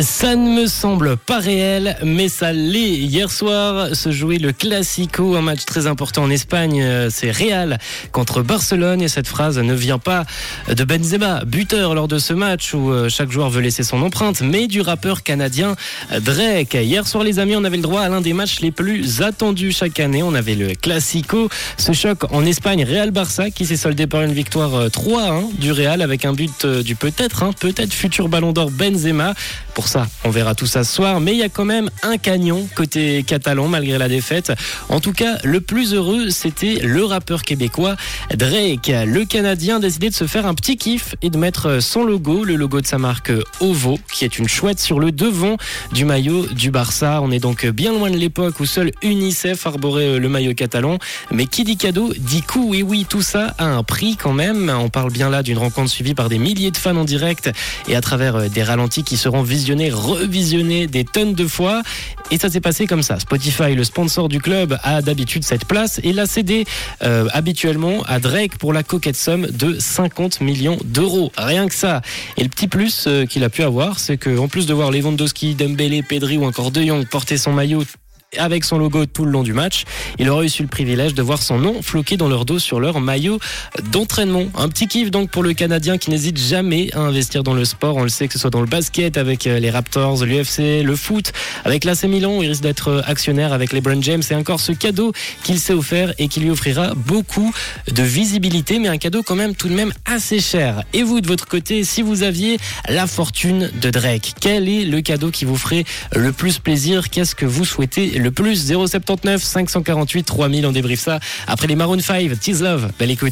Ça ne me semble pas réel, mais ça l'est. Hier soir se jouait le Classico, un match très important en Espagne. C'est Real contre Barcelone et cette phrase ne vient pas de Benzema, buteur lors de ce match où euh, chaque joueur veut laisser son empreinte, mais du rappeur canadien Drake. Hier soir, les amis, on avait le droit à l'un des matchs les plus attendus chaque année. On avait le Classico, ce choc en Espagne, Real-Barça, qui s'est soldé par une victoire 3-1 du Real avec un but euh, du peut-être, hein, peut-être futur Ballon d'Or Benzema. Ça, on verra tout ça ce soir. Mais il y a quand même un canyon côté catalan malgré la défaite. En tout cas, le plus heureux, c'était le rappeur québécois Drake. Le Canadien a décidé de se faire un petit kiff et de mettre son logo, le logo de sa marque Ovo, qui est une chouette sur le devant du maillot du Barça. On est donc bien loin de l'époque où seul UNICEF arborait le maillot catalan. Mais qui dit cadeau dit coup. Et oui, tout ça a un prix quand même. On parle bien là d'une rencontre suivie par des milliers de fans en direct et à travers des ralentis qui seront revisionné des tonnes de fois. Et ça s'est passé comme ça. Spotify, le sponsor du club, a d'habitude cette place et l'a cédé euh, habituellement à Drake pour la coquette somme de 50 millions d'euros. Rien que ça. Et le petit plus euh, qu'il a pu avoir, c'est qu'en plus de voir Lewandowski, Dembélé, Pedri ou encore De Jong porter son maillot avec son logo tout le long du match. Il aura eu le privilège de voir son nom floqué dans leur dos sur leur maillot d'entraînement. Un petit kiff donc pour le Canadien qui n'hésite jamais à investir dans le sport. On le sait que ce soit dans le basket avec euh, les Raptors, l'UFC, le foot, avec l'AC Milan où il risque d'être euh, actionnaire avec LeBron James et encore ce cadeau qu'il s'est offert et qui lui offrira beaucoup de visibilité mais un cadeau quand même tout de même assez cher. Et vous de votre côté, si vous aviez la fortune de Drake, quel est le cadeau qui vous ferait le plus plaisir? Qu'est-ce que vous souhaitez le plus 079 548 3000 on débrief ça après les Maroon 5 Tease Love belle écoute